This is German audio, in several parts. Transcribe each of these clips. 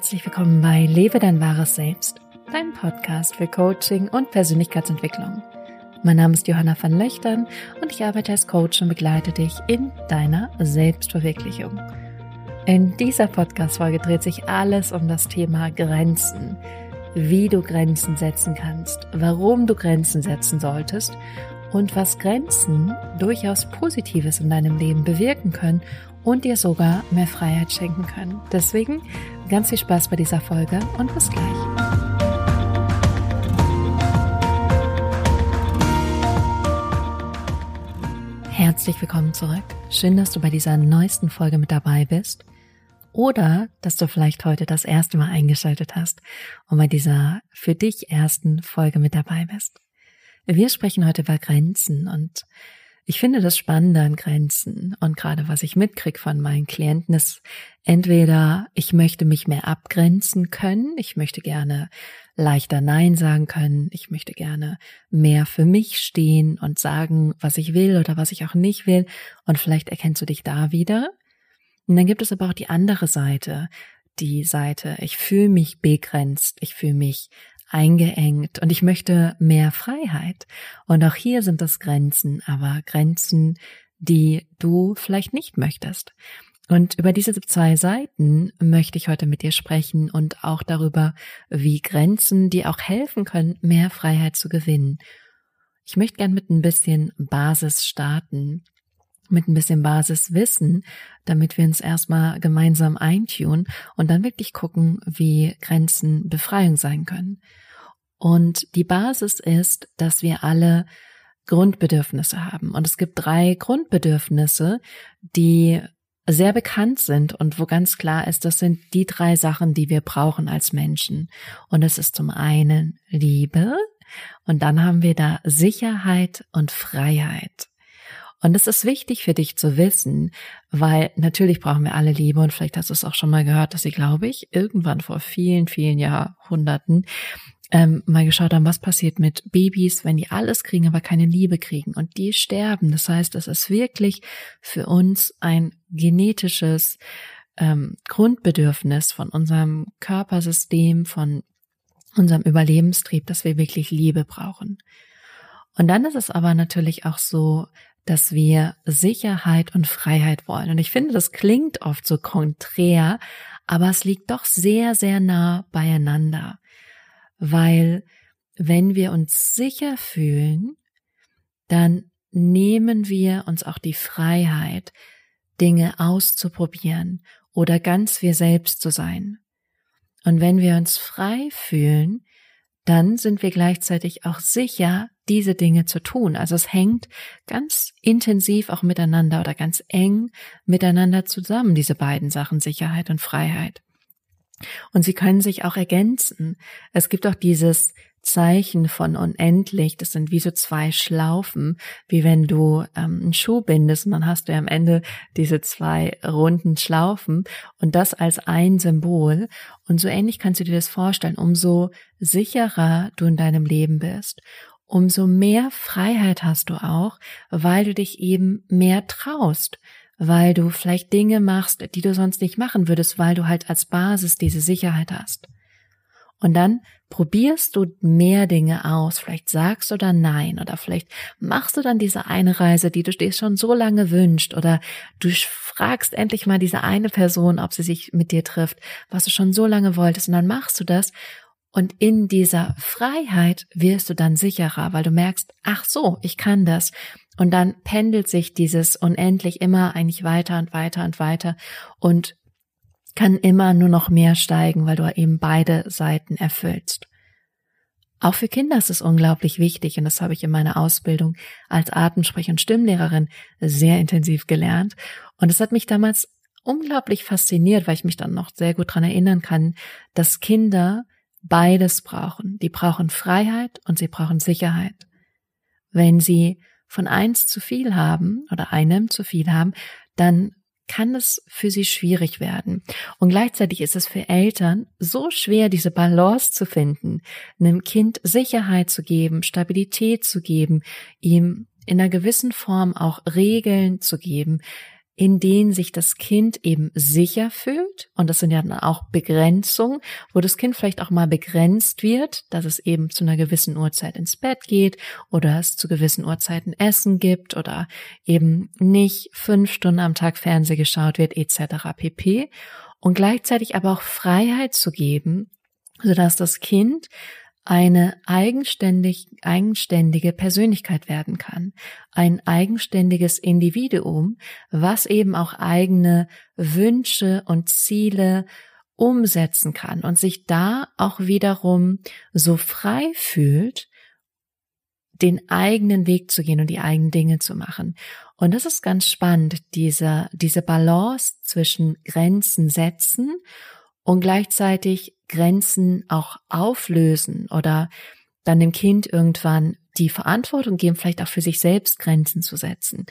Herzlich willkommen bei Lebe dein wahres Selbst, dein Podcast für Coaching und Persönlichkeitsentwicklung. Mein Name ist Johanna van Löchtern und ich arbeite als Coach und begleite dich in deiner Selbstverwirklichung. In dieser Podcast-Folge dreht sich alles um das Thema Grenzen. Wie du Grenzen setzen kannst, warum du Grenzen setzen solltest und was Grenzen durchaus Positives in deinem Leben bewirken können und dir sogar mehr Freiheit schenken können. Deswegen ganz viel Spaß bei dieser Folge und bis gleich. Herzlich willkommen zurück. Schön, dass du bei dieser neuesten Folge mit dabei bist. Oder dass du vielleicht heute das erste Mal eingeschaltet hast und bei dieser für dich ersten Folge mit dabei bist. Wir sprechen heute über Grenzen und ich finde das Spannende an Grenzen und gerade was ich mitkrieg von meinen Klienten ist entweder ich möchte mich mehr abgrenzen können, ich möchte gerne leichter Nein sagen können, ich möchte gerne mehr für mich stehen und sagen, was ich will oder was ich auch nicht will und vielleicht erkennst du dich da wieder. Und dann gibt es aber auch die andere Seite, die Seite, ich fühle mich begrenzt, ich fühle mich eingeengt und ich möchte mehr Freiheit. Und auch hier sind das Grenzen, aber Grenzen, die du vielleicht nicht möchtest. Und über diese zwei Seiten möchte ich heute mit dir sprechen und auch darüber, wie Grenzen dir auch helfen können, mehr Freiheit zu gewinnen. Ich möchte gern mit ein bisschen Basis starten, mit ein bisschen Basiswissen, damit wir uns erstmal gemeinsam eintun und dann wirklich gucken, wie Grenzen Befreiung sein können. Und die Basis ist, dass wir alle Grundbedürfnisse haben. Und es gibt drei Grundbedürfnisse, die sehr bekannt sind und wo ganz klar ist, das sind die drei Sachen, die wir brauchen als Menschen. Und es ist zum einen Liebe und dann haben wir da Sicherheit und Freiheit. Und es ist wichtig für dich zu wissen, weil natürlich brauchen wir alle Liebe und vielleicht hast du es auch schon mal gehört, dass sie, glaube ich, irgendwann vor vielen, vielen Jahrhunderten ähm, mal geschaut haben, was passiert mit Babys, wenn die alles kriegen, aber keine Liebe kriegen und die sterben. Das heißt, es ist wirklich für uns ein genetisches ähm, Grundbedürfnis von unserem Körpersystem, von unserem Überlebenstrieb, dass wir wirklich Liebe brauchen. Und dann ist es aber natürlich auch so, dass wir Sicherheit und Freiheit wollen. Und ich finde, das klingt oft so konträr, aber es liegt doch sehr, sehr nah beieinander weil wenn wir uns sicher fühlen, dann nehmen wir uns auch die Freiheit, Dinge auszuprobieren oder ganz wir selbst zu sein. Und wenn wir uns frei fühlen, dann sind wir gleichzeitig auch sicher, diese Dinge zu tun. Also es hängt ganz intensiv auch miteinander oder ganz eng miteinander zusammen, diese beiden Sachen Sicherheit und Freiheit. Und sie können sich auch ergänzen. Es gibt auch dieses Zeichen von unendlich, das sind wie so zwei Schlaufen, wie wenn du ähm, einen Schuh bindest und dann hast du ja am Ende diese zwei runden Schlaufen und das als ein Symbol. Und so ähnlich kannst du dir das vorstellen, umso sicherer du in deinem Leben bist, umso mehr Freiheit hast du auch, weil du dich eben mehr traust, weil du vielleicht Dinge machst, die du sonst nicht machen würdest, weil du halt als Basis diese Sicherheit hast. Und dann probierst du mehr Dinge aus, vielleicht sagst du dann nein oder vielleicht machst du dann diese eine Reise, die du dir schon so lange wünscht oder du fragst endlich mal diese eine Person, ob sie sich mit dir trifft, was du schon so lange wolltest und dann machst du das und in dieser Freiheit wirst du dann sicherer, weil du merkst, ach so, ich kann das. Und dann pendelt sich dieses unendlich immer eigentlich weiter und weiter und weiter und kann immer nur noch mehr steigen, weil du eben beide Seiten erfüllst. Auch für Kinder ist es unglaublich wichtig und das habe ich in meiner Ausbildung als Atemsprech- und Stimmlehrerin sehr intensiv gelernt. Und es hat mich damals unglaublich fasziniert, weil ich mich dann noch sehr gut dran erinnern kann, dass Kinder beides brauchen. Die brauchen Freiheit und sie brauchen Sicherheit. Wenn sie von eins zu viel haben oder einem zu viel haben, dann kann es für sie schwierig werden. Und gleichzeitig ist es für Eltern so schwer, diese Balance zu finden, einem Kind Sicherheit zu geben, Stabilität zu geben, ihm in einer gewissen Form auch Regeln zu geben, in denen sich das Kind eben sicher fühlt. Und das sind ja dann auch Begrenzungen, wo das Kind vielleicht auch mal begrenzt wird, dass es eben zu einer gewissen Uhrzeit ins Bett geht oder es zu gewissen Uhrzeiten Essen gibt oder eben nicht fünf Stunden am Tag Fernseh geschaut wird etc. pp. Und gleichzeitig aber auch Freiheit zu geben, sodass das Kind eine eigenständig, eigenständige Persönlichkeit werden kann, ein eigenständiges Individuum, was eben auch eigene Wünsche und Ziele umsetzen kann und sich da auch wiederum so frei fühlt, den eigenen Weg zu gehen und die eigenen Dinge zu machen. Und das ist ganz spannend, diese, diese Balance zwischen Grenzen setzen und gleichzeitig Grenzen auch auflösen oder dann dem Kind irgendwann die Verantwortung geben, vielleicht auch für sich selbst Grenzen zu setzen.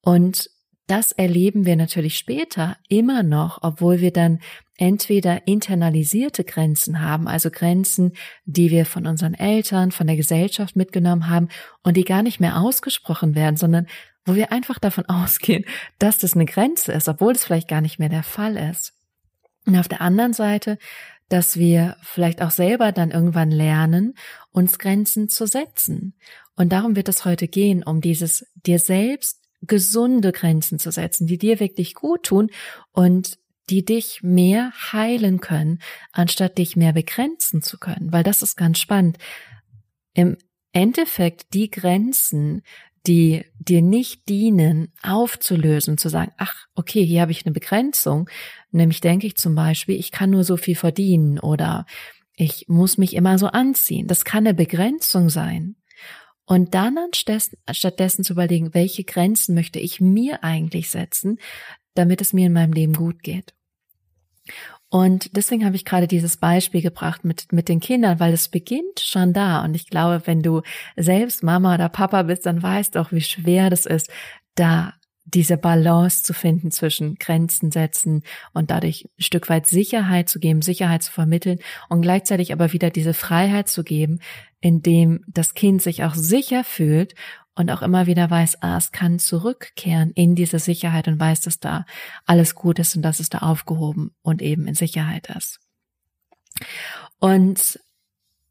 Und das erleben wir natürlich später immer noch, obwohl wir dann entweder internalisierte Grenzen haben, also Grenzen, die wir von unseren Eltern, von der Gesellschaft mitgenommen haben und die gar nicht mehr ausgesprochen werden, sondern wo wir einfach davon ausgehen, dass das eine Grenze ist, obwohl es vielleicht gar nicht mehr der Fall ist. Und auf der anderen Seite dass wir vielleicht auch selber dann irgendwann lernen, uns Grenzen zu setzen. Und darum wird es heute gehen, um dieses dir selbst gesunde Grenzen zu setzen, die dir wirklich gut tun und die dich mehr heilen können, anstatt dich mehr begrenzen zu können. Weil das ist ganz spannend. Im Endeffekt die Grenzen, die dir nicht dienen, aufzulösen, zu sagen, ach, okay, hier habe ich eine Begrenzung. Nämlich denke ich zum Beispiel, ich kann nur so viel verdienen oder ich muss mich immer so anziehen. Das kann eine Begrenzung sein. Und dann stattdessen zu überlegen, welche Grenzen möchte ich mir eigentlich setzen, damit es mir in meinem Leben gut geht. Und deswegen habe ich gerade dieses Beispiel gebracht mit, mit den Kindern, weil es beginnt schon da. Und ich glaube, wenn du selbst Mama oder Papa bist, dann weißt du auch, wie schwer das ist, da diese Balance zu finden zwischen Grenzen setzen und dadurch ein Stück weit Sicherheit zu geben, Sicherheit zu vermitteln und gleichzeitig aber wieder diese Freiheit zu geben, indem das Kind sich auch sicher fühlt und auch immer wieder weiß, ah, es kann zurückkehren in diese Sicherheit und weiß, dass da alles gut ist und dass es da aufgehoben und eben in Sicherheit ist. Und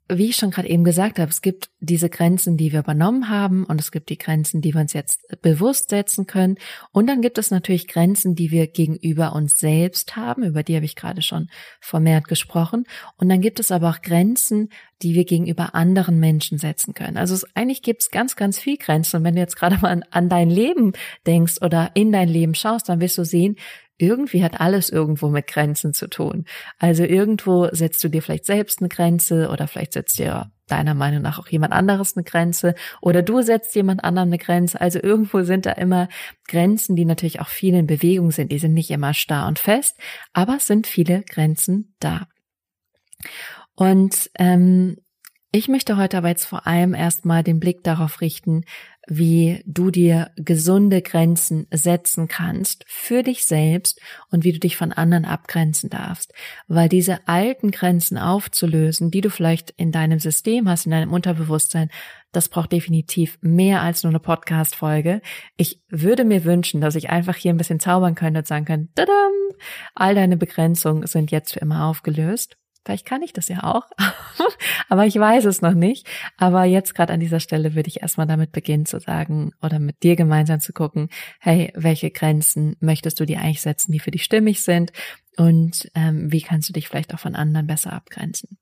wie ich schon gerade eben gesagt habe, es gibt diese Grenzen, die wir übernommen haben und es gibt die Grenzen, die wir uns jetzt bewusst setzen können. Und dann gibt es natürlich Grenzen, die wir gegenüber uns selbst haben, über die habe ich gerade schon vermehrt gesprochen. Und dann gibt es aber auch Grenzen, die wir gegenüber anderen Menschen setzen können. Also es, eigentlich gibt es ganz, ganz viel Grenzen. Und wenn du jetzt gerade mal an, an dein Leben denkst oder in dein Leben schaust, dann wirst du sehen, irgendwie hat alles irgendwo mit Grenzen zu tun. Also irgendwo setzt du dir vielleicht selbst eine Grenze oder vielleicht setzt dir deiner Meinung nach auch jemand anderes eine Grenze oder du setzt jemand anderem eine Grenze. Also irgendwo sind da immer Grenzen, die natürlich auch viel in Bewegung sind. Die sind nicht immer starr und fest, aber es sind viele Grenzen da. Und ähm, ich möchte heute aber jetzt vor allem erstmal den Blick darauf richten, wie du dir gesunde Grenzen setzen kannst für dich selbst und wie du dich von anderen abgrenzen darfst. Weil diese alten Grenzen aufzulösen, die du vielleicht in deinem System hast, in deinem Unterbewusstsein, das braucht definitiv mehr als nur eine Podcast-Folge. Ich würde mir wünschen, dass ich einfach hier ein bisschen zaubern könnte und sagen kann, tadam, all deine Begrenzungen sind jetzt für immer aufgelöst. Vielleicht kann ich das ja auch, aber ich weiß es noch nicht. Aber jetzt gerade an dieser Stelle würde ich erstmal damit beginnen zu sagen oder mit dir gemeinsam zu gucken, hey, welche Grenzen möchtest du dir eigentlich setzen, die für dich stimmig sind und ähm, wie kannst du dich vielleicht auch von anderen besser abgrenzen.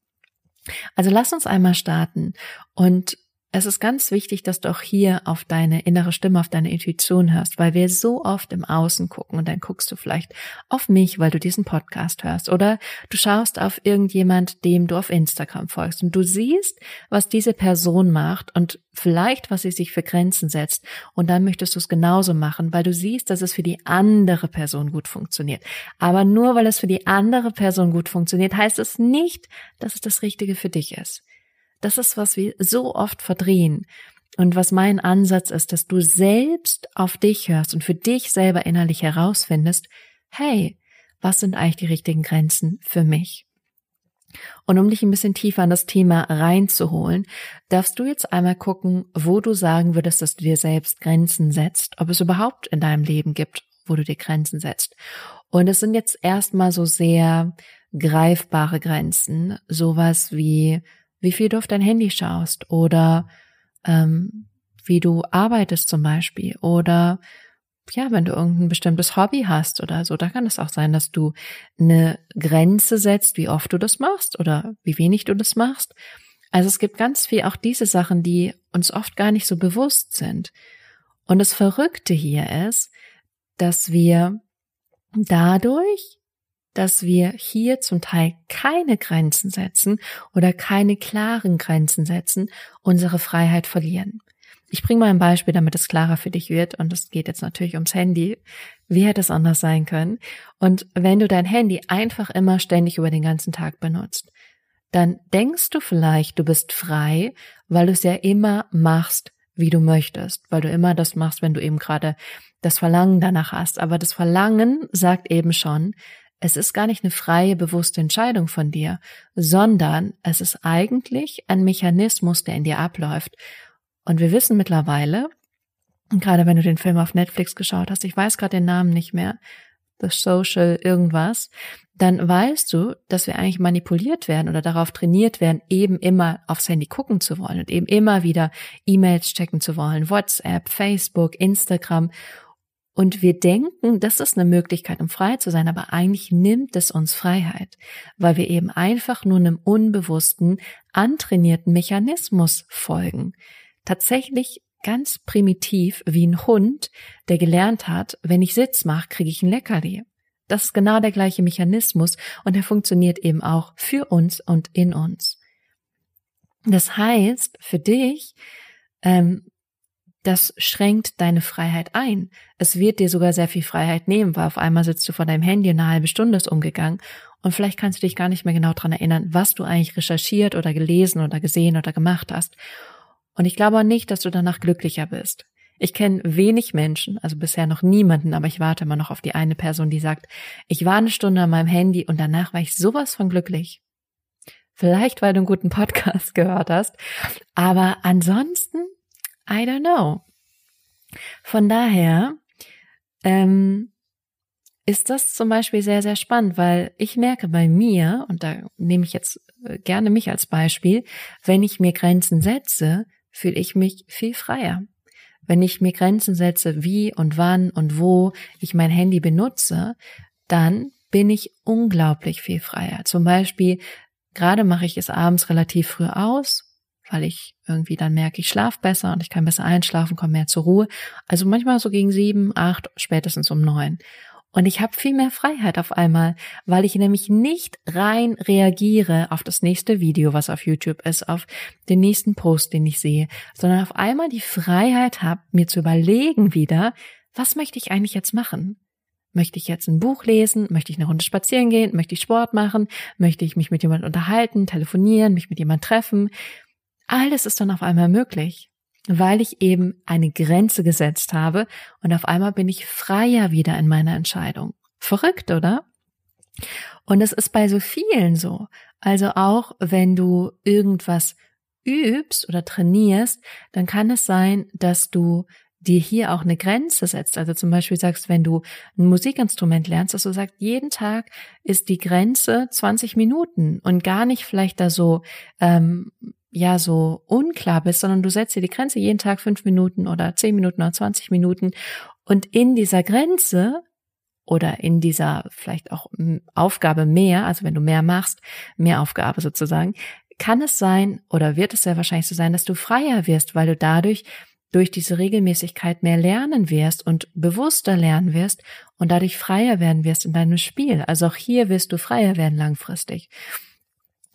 Also lass uns einmal starten und es ist ganz wichtig, dass du auch hier auf deine innere Stimme, auf deine Intuition hörst, weil wir so oft im Außen gucken und dann guckst du vielleicht auf mich, weil du diesen Podcast hörst oder du schaust auf irgendjemand, dem du auf Instagram folgst und du siehst, was diese Person macht und vielleicht, was sie sich für Grenzen setzt und dann möchtest du es genauso machen, weil du siehst, dass es für die andere Person gut funktioniert. Aber nur weil es für die andere Person gut funktioniert, heißt es nicht, dass es das Richtige für dich ist. Das ist, was wir so oft verdrehen. Und was mein Ansatz ist, dass du selbst auf dich hörst und für dich selber innerlich herausfindest, hey, was sind eigentlich die richtigen Grenzen für mich? Und um dich ein bisschen tiefer an das Thema reinzuholen, darfst du jetzt einmal gucken, wo du sagen würdest, dass du dir selbst Grenzen setzt, ob es überhaupt in deinem Leben gibt wo du dir Grenzen setzt. Und es sind jetzt erstmal so sehr greifbare Grenzen, sowas wie wie viel du auf dein Handy schaust oder ähm, wie du arbeitest zum Beispiel oder ja, wenn du irgendein bestimmtes Hobby hast oder so, da kann es auch sein, dass du eine Grenze setzt, wie oft du das machst oder wie wenig du das machst. Also es gibt ganz viel auch diese Sachen, die uns oft gar nicht so bewusst sind. Und das Verrückte hier ist, dass wir dadurch, dass wir hier zum Teil keine Grenzen setzen oder keine klaren Grenzen setzen, unsere Freiheit verlieren. Ich bringe mal ein Beispiel, damit es klarer für dich wird. Und es geht jetzt natürlich ums Handy. Wie hätte es anders sein können? Und wenn du dein Handy einfach immer ständig über den ganzen Tag benutzt, dann denkst du vielleicht, du bist frei, weil du es ja immer machst, wie du möchtest, weil du immer das machst, wenn du eben gerade das Verlangen danach hast. Aber das Verlangen sagt eben schon, es ist gar nicht eine freie, bewusste Entscheidung von dir, sondern es ist eigentlich ein Mechanismus, der in dir abläuft. Und wir wissen mittlerweile, gerade wenn du den Film auf Netflix geschaut hast, ich weiß gerade den Namen nicht mehr, The Social irgendwas, dann weißt du, dass wir eigentlich manipuliert werden oder darauf trainiert werden, eben immer aufs Handy gucken zu wollen und eben immer wieder E-Mails checken zu wollen, WhatsApp, Facebook, Instagram. Und wir denken, das ist eine Möglichkeit, um frei zu sein, aber eigentlich nimmt es uns Freiheit, weil wir eben einfach nur einem unbewussten, antrainierten Mechanismus folgen tatsächlich ganz primitiv wie ein Hund, der gelernt hat, wenn ich Sitz mache, kriege ich ein Leckerli. Das ist genau der gleiche Mechanismus und er funktioniert eben auch für uns und in uns. Das heißt, für dich, ähm, das schränkt deine Freiheit ein. Es wird dir sogar sehr viel Freiheit nehmen, weil auf einmal sitzt du vor deinem Handy eine halbe Stunde ist umgegangen und vielleicht kannst du dich gar nicht mehr genau dran erinnern, was du eigentlich recherchiert oder gelesen oder gesehen oder gemacht hast. Und ich glaube auch nicht, dass du danach glücklicher bist. Ich kenne wenig Menschen, also bisher noch niemanden, aber ich warte immer noch auf die eine Person, die sagt, ich war eine Stunde an meinem Handy und danach war ich sowas von glücklich. Vielleicht, weil du einen guten Podcast gehört hast, aber ansonsten, I don't know. Von daher ähm, ist das zum Beispiel sehr, sehr spannend, weil ich merke bei mir, und da nehme ich jetzt äh, gerne mich als Beispiel, wenn ich mir Grenzen setze, fühle ich mich viel freier. Wenn ich mir Grenzen setze, wie und wann und wo ich mein Handy benutze, dann bin ich unglaublich viel freier. Zum Beispiel, gerade mache ich es abends relativ früh aus, weil ich irgendwie dann merke, ich schlafe besser und ich kann besser einschlafen, komme mehr zur Ruhe. Also manchmal so gegen sieben, acht, spätestens um neun. Und ich habe viel mehr Freiheit auf einmal, weil ich nämlich nicht rein reagiere auf das nächste Video, was auf YouTube ist, auf den nächsten Post, den ich sehe, sondern auf einmal die Freiheit habe, mir zu überlegen wieder, was möchte ich eigentlich jetzt machen? Möchte ich jetzt ein Buch lesen? Möchte ich eine Runde spazieren gehen? Möchte ich Sport machen? Möchte ich mich mit jemand unterhalten, telefonieren, mich mit jemand treffen? Alles ist dann auf einmal möglich weil ich eben eine Grenze gesetzt habe und auf einmal bin ich freier wieder in meiner Entscheidung. Verrückt, oder? Und es ist bei so vielen so. Also auch wenn du irgendwas übst oder trainierst, dann kann es sein, dass du dir hier auch eine Grenze setzt. Also zum Beispiel sagst, wenn du ein Musikinstrument lernst, dass du sagst, jeden Tag ist die Grenze 20 Minuten und gar nicht vielleicht da so ähm, ja so unklar bist, sondern du setzt dir die Grenze jeden Tag fünf Minuten oder zehn Minuten oder 20 Minuten und in dieser Grenze oder in dieser vielleicht auch Aufgabe mehr, also wenn du mehr machst, mehr Aufgabe sozusagen, kann es sein oder wird es sehr wahrscheinlich so sein, dass du freier wirst, weil du dadurch durch diese Regelmäßigkeit mehr lernen wirst und bewusster lernen wirst und dadurch freier werden wirst in deinem Spiel. Also auch hier wirst du freier werden langfristig.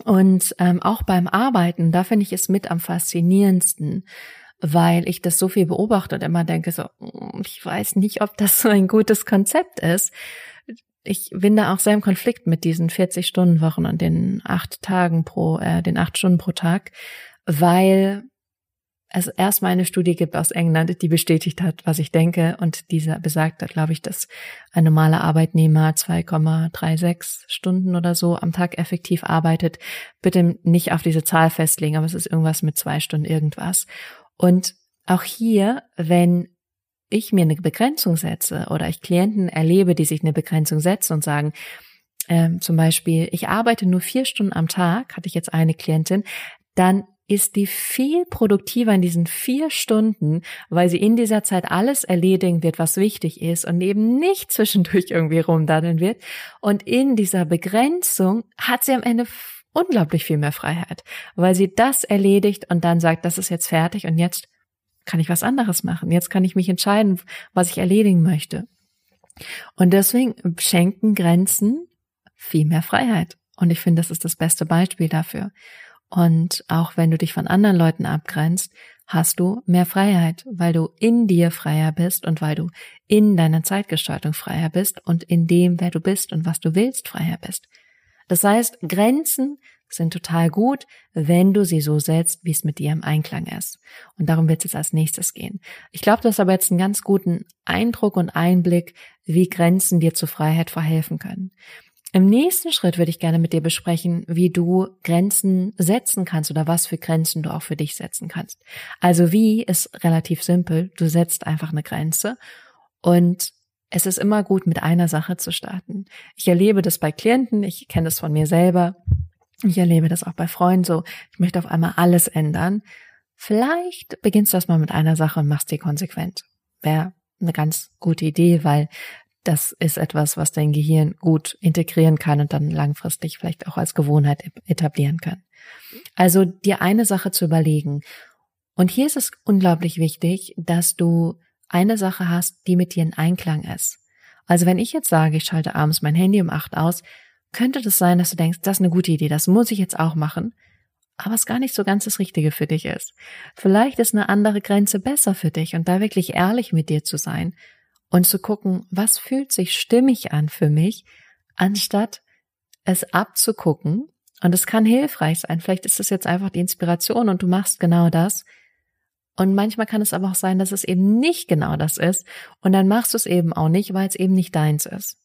Und ähm, auch beim Arbeiten, da finde ich es mit am faszinierendsten, weil ich das so viel beobachte und immer denke so, mm, ich weiß nicht, ob das so ein gutes Konzept ist. Ich bin da auch sehr im Konflikt mit diesen 40-Stunden-Wochen und den acht Tagen pro, äh, den acht Stunden pro Tag, weil es erstmal eine Studie gibt aus England, die bestätigt hat, was ich denke. Und dieser besagt, glaube ich, dass ein normaler Arbeitnehmer 2,36 Stunden oder so am Tag effektiv arbeitet. Bitte nicht auf diese Zahl festlegen, aber es ist irgendwas mit zwei Stunden irgendwas. Und auch hier, wenn ich mir eine Begrenzung setze oder ich Klienten erlebe, die sich eine Begrenzung setzen und sagen, ähm, zum Beispiel, ich arbeite nur vier Stunden am Tag, hatte ich jetzt eine Klientin, dann ist die viel produktiver in diesen vier Stunden, weil sie in dieser Zeit alles erledigen wird, was wichtig ist und eben nicht zwischendurch irgendwie rumdaddeln wird. Und in dieser Begrenzung hat sie am Ende unglaublich viel mehr Freiheit, weil sie das erledigt und dann sagt, das ist jetzt fertig und jetzt kann ich was anderes machen. Jetzt kann ich mich entscheiden, was ich erledigen möchte. Und deswegen schenken Grenzen viel mehr Freiheit. Und ich finde, das ist das beste Beispiel dafür. Und auch wenn du dich von anderen Leuten abgrenzt, hast du mehr Freiheit, weil du in dir freier bist und weil du in deiner Zeitgestaltung freier bist und in dem, wer du bist und was du willst, freier bist. Das heißt, Grenzen sind total gut, wenn du sie so setzt, wie es mit dir im Einklang ist. Und darum wird es jetzt als nächstes gehen. Ich glaube, du hast aber jetzt einen ganz guten Eindruck und Einblick, wie Grenzen dir zur Freiheit verhelfen können. Im nächsten Schritt würde ich gerne mit dir besprechen, wie du Grenzen setzen kannst oder was für Grenzen du auch für dich setzen kannst. Also wie ist relativ simpel. Du setzt einfach eine Grenze und es ist immer gut, mit einer Sache zu starten. Ich erlebe das bei Klienten, ich kenne das von mir selber. Ich erlebe das auch bei Freunden so. Ich möchte auf einmal alles ändern. Vielleicht beginnst du das mal mit einer Sache und machst die konsequent. Wäre eine ganz gute Idee, weil das ist etwas, was dein Gehirn gut integrieren kann und dann langfristig vielleicht auch als Gewohnheit etablieren kann. Also dir eine Sache zu überlegen. Und hier ist es unglaublich wichtig, dass du eine Sache hast, die mit dir in Einklang ist. Also wenn ich jetzt sage, ich schalte abends mein Handy um acht aus, könnte das sein, dass du denkst, das ist eine gute Idee, das muss ich jetzt auch machen, aber es gar nicht so ganz das Richtige für dich ist. Vielleicht ist eine andere Grenze besser für dich und da wirklich ehrlich mit dir zu sein und zu gucken, was fühlt sich stimmig an für mich, anstatt es abzugucken. Und es kann hilfreich sein. Vielleicht ist es jetzt einfach die Inspiration und du machst genau das. Und manchmal kann es aber auch sein, dass es eben nicht genau das ist. Und dann machst du es eben auch nicht, weil es eben nicht deins ist.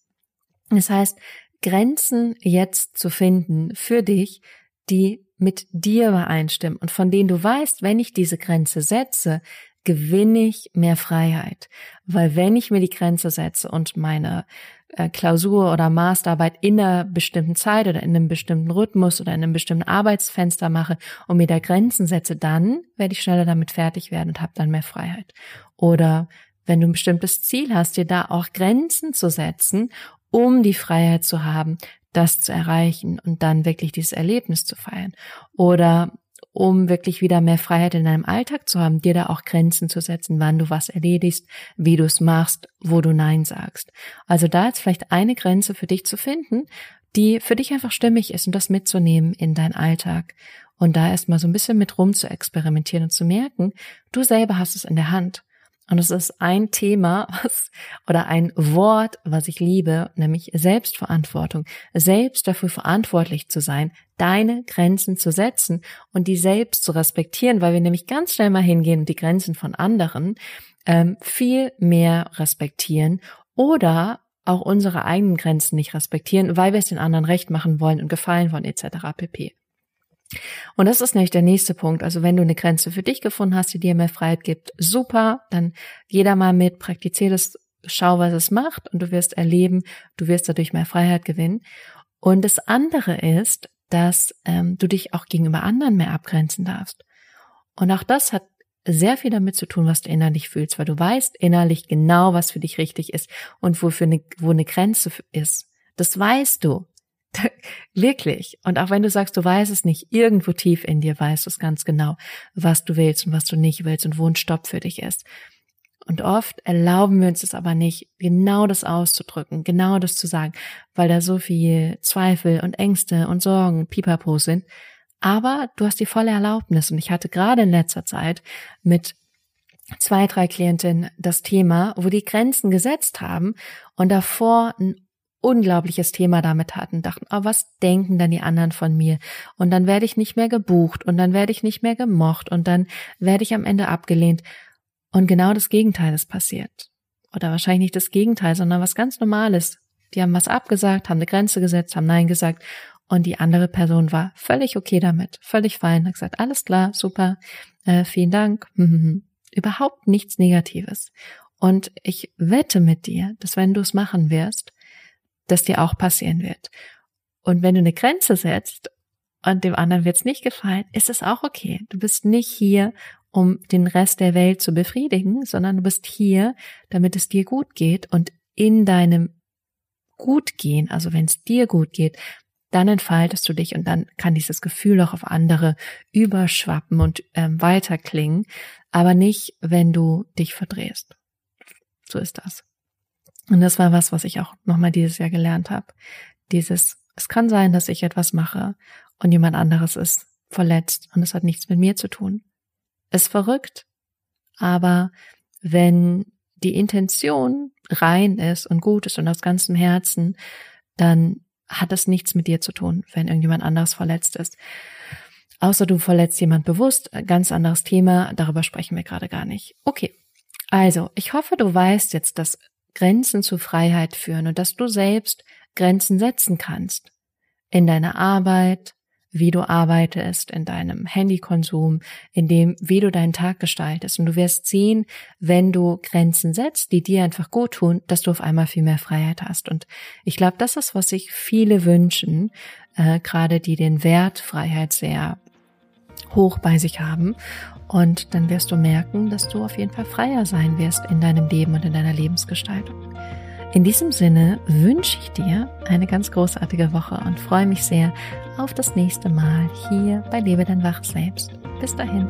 Das heißt, Grenzen jetzt zu finden für dich, die mit dir übereinstimmen und von denen du weißt, wenn ich diese Grenze setze, gewinne ich mehr Freiheit. Weil wenn ich mir die Grenze setze und meine äh, Klausur oder Masterarbeit in einer bestimmten Zeit oder in einem bestimmten Rhythmus oder in einem bestimmten Arbeitsfenster mache und mir da Grenzen setze, dann werde ich schneller damit fertig werden und habe dann mehr Freiheit. Oder wenn du ein bestimmtes Ziel hast, dir da auch Grenzen zu setzen, um die Freiheit zu haben, das zu erreichen und dann wirklich dieses Erlebnis zu feiern. Oder um wirklich wieder mehr Freiheit in deinem Alltag zu haben, dir da auch Grenzen zu setzen, wann du was erledigst, wie du es machst, wo du Nein sagst. Also da ist vielleicht eine Grenze für dich zu finden, die für dich einfach stimmig ist und das mitzunehmen in deinen Alltag. Und da erstmal so ein bisschen mit rum zu experimentieren und zu merken, du selber hast es in der Hand. Und es ist ein Thema, was, oder ein Wort, was ich liebe, nämlich Selbstverantwortung. Selbst dafür verantwortlich zu sein, deine Grenzen zu setzen und die selbst zu respektieren, weil wir nämlich ganz schnell mal hingehen und die Grenzen von anderen ähm, viel mehr respektieren oder auch unsere eigenen Grenzen nicht respektieren, weil wir es den anderen recht machen wollen und gefallen wollen etc. pp. Und das ist nämlich der nächste Punkt. Also wenn du eine Grenze für dich gefunden hast, die dir mehr Freiheit gibt, super, dann jeder mal mit, praktiziere das, schau, was es macht und du wirst erleben, du wirst dadurch mehr Freiheit gewinnen. Und das andere ist, dass ähm, du dich auch gegenüber anderen mehr abgrenzen darfst. Und auch das hat sehr viel damit zu tun, was du innerlich fühlst, weil du weißt innerlich genau, was für dich richtig ist und wofür eine, wo eine Grenze ist. Das weißt du. Wirklich. Und auch wenn du sagst, du weißt es nicht, irgendwo tief in dir weißt du es ganz genau, was du willst und was du nicht willst und wo ein Stopp für dich ist. Und oft erlauben wir uns es aber nicht, genau das auszudrücken, genau das zu sagen, weil da so viel Zweifel und Ängste und Sorgen, Pipapo sind. Aber du hast die volle Erlaubnis. Und ich hatte gerade in letzter Zeit mit zwei, drei Klientinnen das Thema, wo die Grenzen gesetzt haben und davor ein unglaubliches Thema damit hatten, dachten, oh, was denken dann die anderen von mir? Und dann werde ich nicht mehr gebucht und dann werde ich nicht mehr gemocht und dann werde ich am Ende abgelehnt. Und genau das Gegenteil ist passiert. Oder wahrscheinlich nicht das Gegenteil, sondern was ganz Normales. Die haben was abgesagt, haben eine Grenze gesetzt, haben Nein gesagt und die andere Person war völlig okay damit, völlig fein, hat gesagt, alles klar, super, äh, vielen Dank, überhaupt nichts Negatives. Und ich wette mit dir, dass wenn du es machen wirst, das dir auch passieren wird. Und wenn du eine Grenze setzt und dem anderen wird es nicht gefallen, ist es auch okay. Du bist nicht hier, um den Rest der Welt zu befriedigen, sondern du bist hier, damit es dir gut geht und in deinem Gutgehen, also wenn es dir gut geht, dann entfaltest du dich und dann kann dieses Gefühl auch auf andere überschwappen und ähm, weiterklingen, aber nicht, wenn du dich verdrehst. So ist das. Und das war was, was ich auch nochmal dieses Jahr gelernt habe. Dieses, es kann sein, dass ich etwas mache und jemand anderes ist verletzt und es hat nichts mit mir zu tun. Ist verrückt, aber wenn die Intention rein ist und gut ist und aus ganzem Herzen, dann hat es nichts mit dir zu tun, wenn irgendjemand anderes verletzt ist. Außer du verletzt jemand bewusst, ganz anderes Thema, darüber sprechen wir gerade gar nicht. Okay, also ich hoffe, du weißt jetzt, dass Grenzen zu Freiheit führen und dass du selbst Grenzen setzen kannst. In deiner Arbeit, wie du arbeitest, in deinem Handykonsum, in dem, wie du deinen Tag gestaltest. Und du wirst sehen, wenn du Grenzen setzt, die dir einfach gut tun, dass du auf einmal viel mehr Freiheit hast. Und ich glaube, das ist, was sich viele wünschen, äh, gerade die den Wert Freiheit sehr hoch bei sich haben. Und dann wirst du merken, dass du auf jeden Fall freier sein wirst in deinem Leben und in deiner Lebensgestaltung. In diesem Sinne wünsche ich dir eine ganz großartige Woche und freue mich sehr auf das nächste Mal hier bei Lebe dein Wach selbst. Bis dahin.